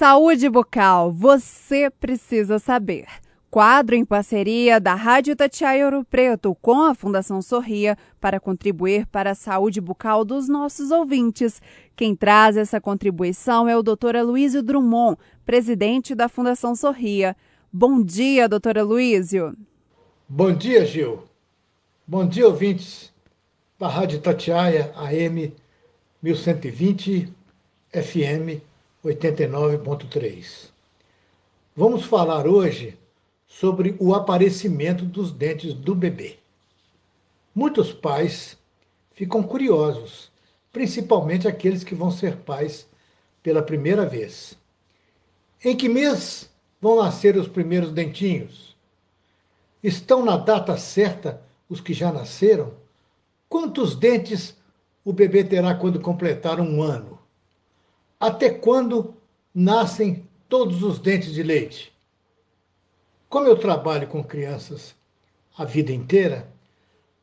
Saúde bucal, você precisa saber. Quadro em parceria da Rádio Tatiaia Ouro Preto com a Fundação Sorria para contribuir para a saúde bucal dos nossos ouvintes. Quem traz essa contribuição é o Dr. Aloysio Drummond, presidente da Fundação Sorria. Bom dia, doutor Aloysio. Bom dia, Gil. Bom dia, ouvintes da Rádio Tatiaia AM 1120 FM 89.3. Vamos falar hoje sobre o aparecimento dos dentes do bebê. Muitos pais ficam curiosos, principalmente aqueles que vão ser pais pela primeira vez. Em que mês vão nascer os primeiros dentinhos? Estão na data certa os que já nasceram? Quantos dentes o bebê terá quando completar um ano? Até quando nascem todos os dentes de leite? Como eu trabalho com crianças a vida inteira,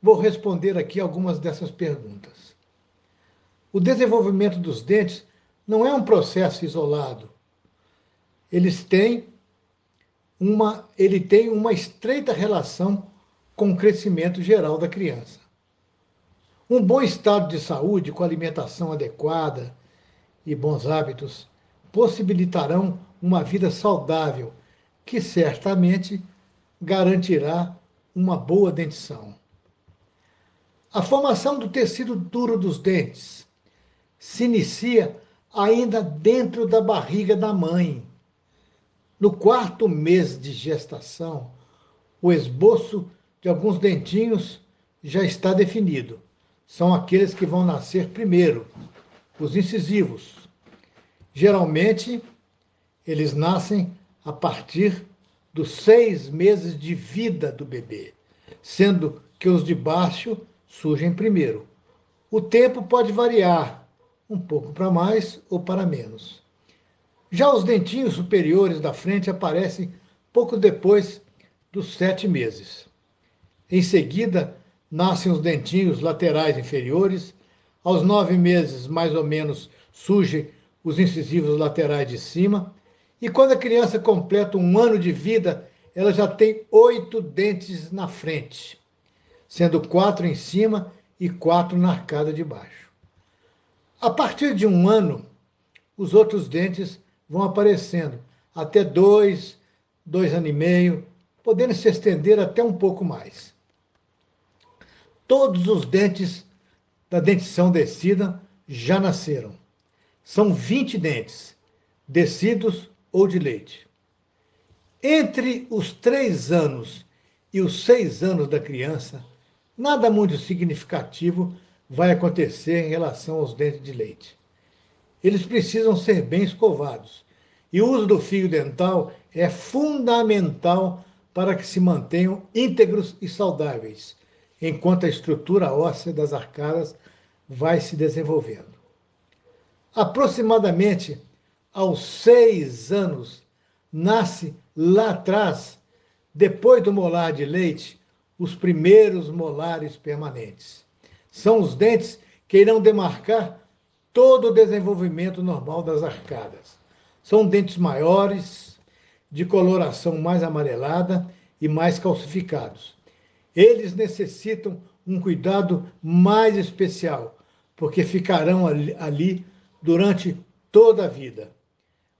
vou responder aqui algumas dessas perguntas. O desenvolvimento dos dentes não é um processo isolado. Eles têm uma, ele tem uma estreita relação com o crescimento geral da criança. Um bom estado de saúde, com alimentação adequada, e bons hábitos possibilitarão uma vida saudável, que certamente garantirá uma boa dentição. A formação do tecido duro dos dentes se inicia ainda dentro da barriga da mãe. No quarto mês de gestação, o esboço de alguns dentinhos já está definido. São aqueles que vão nascer primeiro, os incisivos. Geralmente, eles nascem a partir dos seis meses de vida do bebê, sendo que os de baixo surgem primeiro. O tempo pode variar, um pouco para mais ou para menos. Já os dentinhos superiores da frente aparecem pouco depois dos sete meses. Em seguida, nascem os dentinhos laterais inferiores aos nove meses, mais ou menos, surgem os incisivos laterais de cima. E quando a criança completa um ano de vida, ela já tem oito dentes na frente, sendo quatro em cima e quatro na arcada de baixo. A partir de um ano, os outros dentes vão aparecendo, até dois, dois anos e meio, podendo se estender até um pouco mais. Todos os dentes da dentição descida já nasceram. São 20 dentes, descidos ou de leite. Entre os três anos e os seis anos da criança, nada muito significativo vai acontecer em relação aos dentes de leite. Eles precisam ser bem escovados e o uso do fio dental é fundamental para que se mantenham íntegros e saudáveis, enquanto a estrutura óssea das arcadas vai se desenvolvendo. Aproximadamente aos seis anos, nasce lá atrás, depois do molar de leite, os primeiros molares permanentes. São os dentes que irão demarcar todo o desenvolvimento normal das arcadas. São dentes maiores, de coloração mais amarelada e mais calcificados eles necessitam um cuidado mais especial, porque ficarão ali durante toda a vida.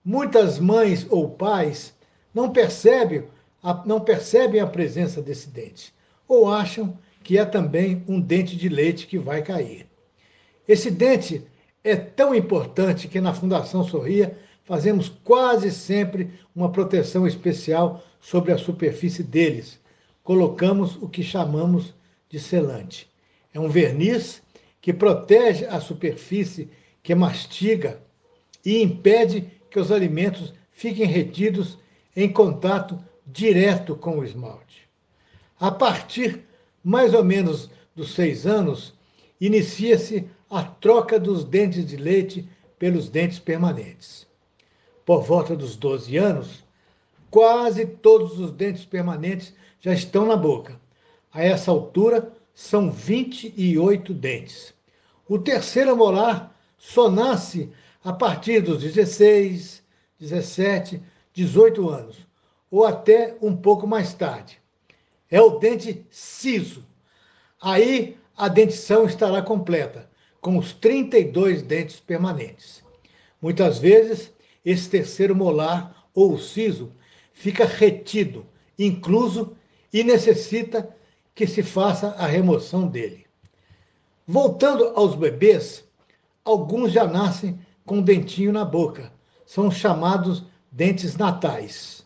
Muitas mães ou pais não percebem a, não percebem a presença desse dente, ou acham que é também um dente de leite que vai cair. Esse dente é tão importante que na Fundação Sorria fazemos quase sempre uma proteção especial sobre a superfície deles, colocamos o que chamamos de selante. É um verniz que protege a superfície que mastiga e impede que os alimentos fiquem retidos em contato direto com o esmalte. A partir mais ou menos dos seis anos, inicia-se a troca dos dentes de leite pelos dentes permanentes. Por volta dos 12 anos, quase todos os dentes permanentes já estão na boca. A essa altura, são 28 dentes. O terceiro molar só nasce a partir dos 16, 17, 18 anos, ou até um pouco mais tarde. É o dente siso. Aí a dentição estará completa, com os 32 dentes permanentes. Muitas vezes, esse terceiro molar ou siso fica retido, incluso, e necessita que se faça a remoção dele. Voltando aos bebês, alguns já nascem com um dentinho na boca. São chamados dentes natais.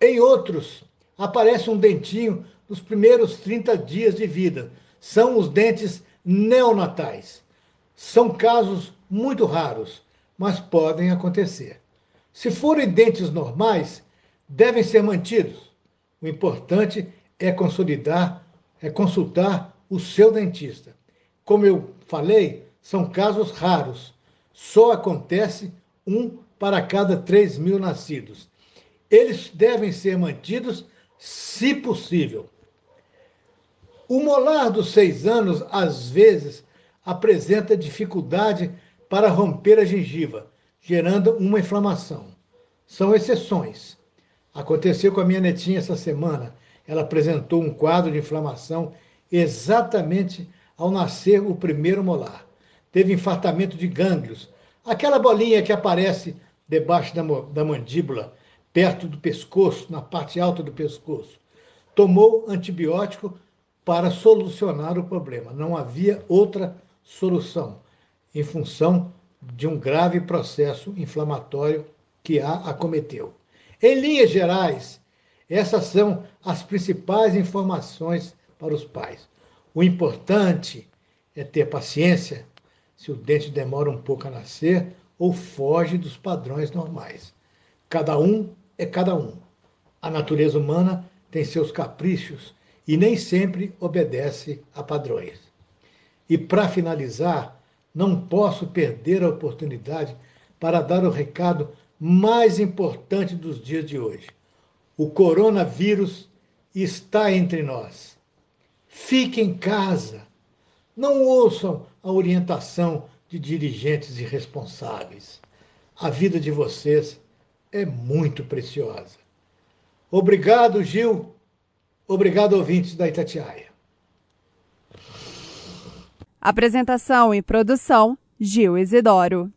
Em outros, aparece um dentinho nos primeiros 30 dias de vida. São os dentes neonatais. São casos muito raros, mas podem acontecer. Se forem dentes normais, devem ser mantidos. O importante é consolidar, é consultar o seu dentista. Como eu falei, são casos raros. Só acontece um para cada 3 mil nascidos. Eles devem ser mantidos, se possível. O molar dos seis anos, às vezes, apresenta dificuldade para romper a gengiva, gerando uma inflamação. São exceções. Aconteceu com a minha netinha essa semana. Ela apresentou um quadro de inflamação exatamente ao nascer o primeiro molar. Teve infartamento de gânglios, aquela bolinha que aparece debaixo da, da mandíbula, perto do pescoço, na parte alta do pescoço. Tomou antibiótico para solucionar o problema. Não havia outra solução, em função de um grave processo inflamatório que a acometeu. Em linhas gerais, essas são as principais informações para os pais. O importante é ter paciência se o dente demora um pouco a nascer ou foge dos padrões normais. Cada um é cada um. A natureza humana tem seus caprichos e nem sempre obedece a padrões. E para finalizar, não posso perder a oportunidade para dar o recado mais importante dos dias de hoje. O coronavírus está entre nós. Fique em casa. Não ouçam a orientação de dirigentes irresponsáveis. A vida de vocês é muito preciosa. Obrigado, Gil. Obrigado, ouvintes da Itatiaia. Apresentação e produção: Gil Isidoro.